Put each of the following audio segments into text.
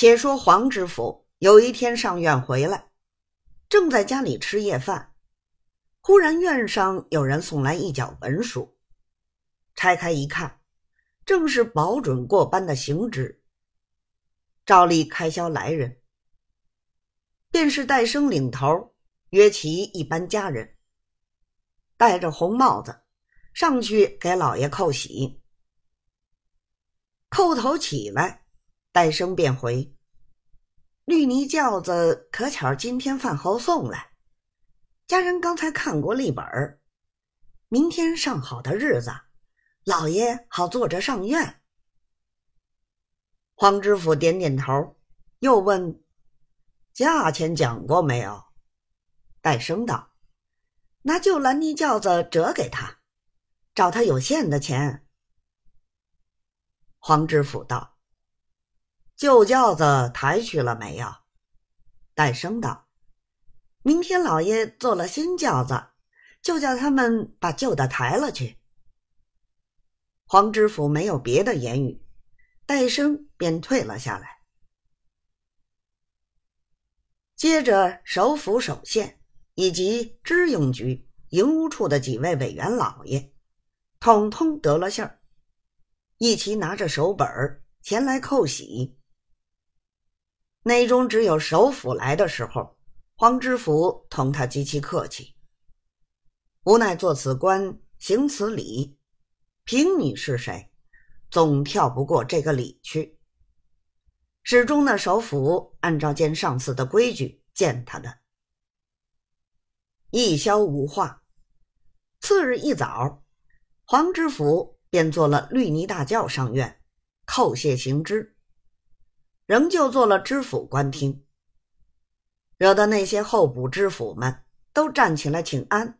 且说黄知府有一天上院回来，正在家里吃夜饭，忽然院上有人送来一角文书，拆开一看，正是保准过班的行止。照例开销来人，便是戴生领头，约其一班家人，戴着红帽子上去给老爷叩喜。叩头起来，戴生便回：“绿泥轿子可巧今天饭后送来，家人刚才看过历本儿明天上好的日子，老爷好坐着上院。”黄知府点点头，又问：“价钱讲过没有？”戴生道：“拿旧蓝泥轿子折给他，找他有限的钱。”黄知府道：“旧轿子抬去了没有？”戴生道：“明天老爷做了新轿子，就叫他们把旧的抬了去。”黄知府没有别的言语。戴生便退了下来。接着，首府首县以及知用局、营务处的几位委员老爷，统统得了信儿，一齐拿着手本前来叩喜。内中只有首府来的时候，黄知府同他极其客气。无奈做此官，行此礼，凭你是谁？总跳不过这个礼去。始终那首府按照见上司的规矩见他的。一宵无话。次日一早，黄知府便坐了绿泥大轿上院，叩谢行之。仍旧做了知府官厅，惹得那些候补知府们都站起来请安，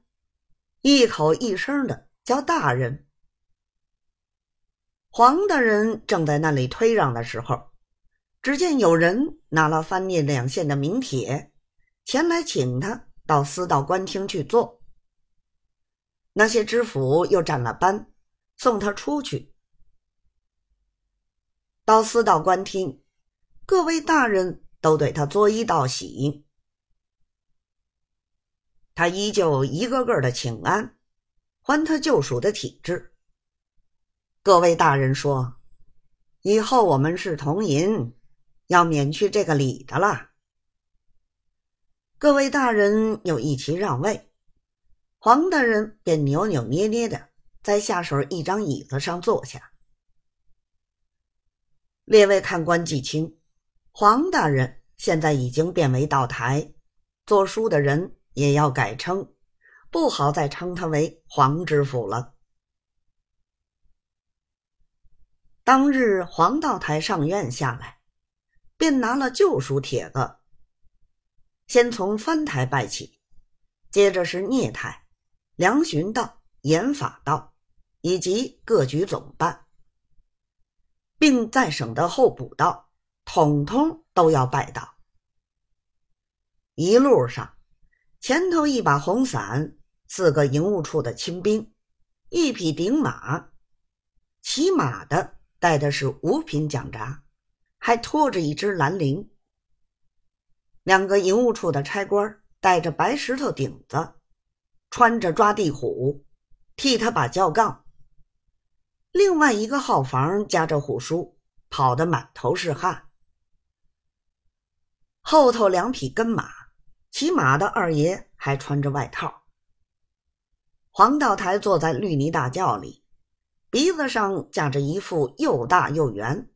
一口一声的叫大人。黄大人正在那里推让的时候，只见有人拿了翻面两县的名帖，前来请他到司道官厅去坐。那些知府又站了班，送他出去。到司道官厅，各位大人都对他作揖道喜，他依旧一个个的请安，还他旧属的体制。各位大人说：“以后我们是同银，要免去这个礼的了。”各位大人又一齐让位，黄大人便扭扭捏捏的在下手一张椅子上坐下。列位看官记清，黄大人现在已经变为道台，做书的人也要改称，不好再称他为黄知府了。当日黄道台上院下来，便拿了旧书帖子，先从翻台拜起，接着是聂台、梁巡道、严法道，以及各局总办，并在省的候补道，统统都要拜到。一路上，前头一把红伞，四个营务处的亲兵，一匹顶马，骑马的。带的是五品奖札，还拖着一只蓝铃。两个营务处的差官带着白石头顶子，穿着抓地虎，替他把轿杠。另外一个号房夹着虎叔，跑得满头是汗。后头两匹跟马，骑马的二爷还穿着外套。黄道台坐在绿泥大轿里。鼻子上架着一副又大又圆、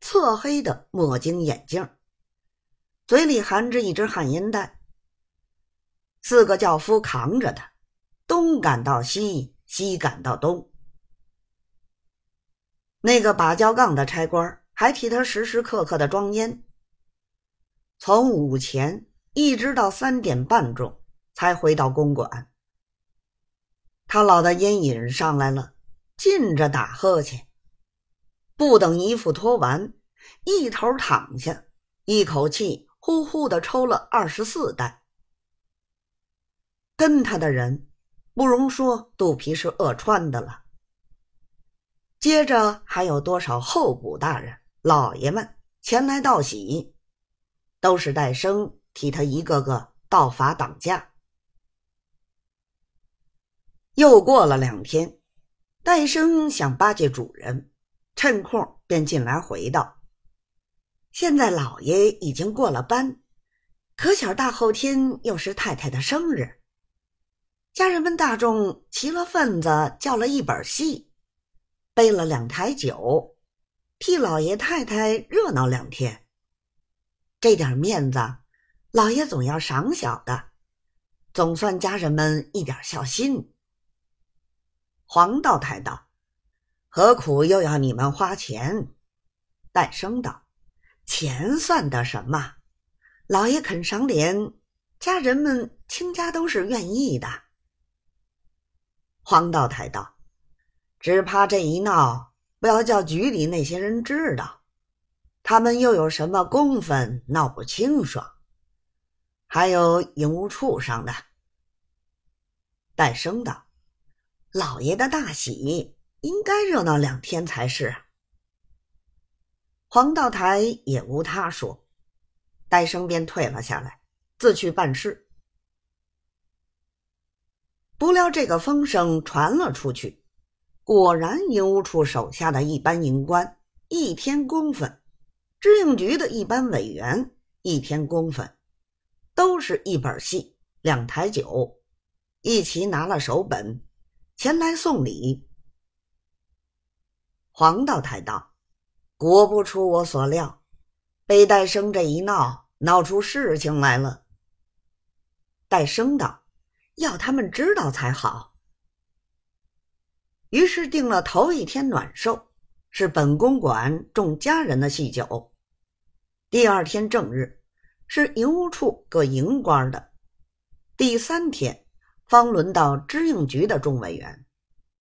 侧黑的墨镜眼镜，嘴里含着一只旱烟袋。四个轿夫扛着他，东赶到西，西赶到东。那个把轿杠的差官还替他时时刻刻的装烟。从午前一直到三点半钟才回到公馆。他老的烟瘾上来了。尽着打呵欠，不等衣服脱完，一头躺下，一口气呼呼的抽了二十四袋。跟他的人，不容说肚皮是饿穿的了。接着还有多少候补大人、老爷们前来道喜，都是戴生替他一个个道法挡驾。又过了两天，戴生想巴结主人，趁空便进来回道：“现在老爷已经过了班，可巧大后天又是太太的生日，家人们大众齐了份子，叫了一本戏，备了两台酒，替老爷太太热闹两天。这点面子，老爷总要赏小的，总算家人们一点孝心。”黄道台道：“何苦又要你们花钱？”戴生道：“钱算得什么？老爷肯赏脸，家人们倾家都是愿意的。”黄道台道：“只怕这一闹，不要叫局里那些人知道，他们又有什么公分，闹不清爽。还有营务处上的。”戴生道。老爷的大喜，应该热闹两天才是。黄道台也无他说，戴生便退了下来，自去办事。不料这个风声传了出去，果然营务处手下的一班营官一天工分，知应局的一班委员一天工分，都是一本戏、两台酒，一齐拿了手本。前来送礼。黄道台道：“果不出我所料，被戴生这一闹，闹出事情来了。”戴生道：“要他们知道才好。”于是定了头一天暖寿，是本公馆众家人的喜酒；第二天正日，是营务处各营官的；第三天。方轮到支应局的众委员。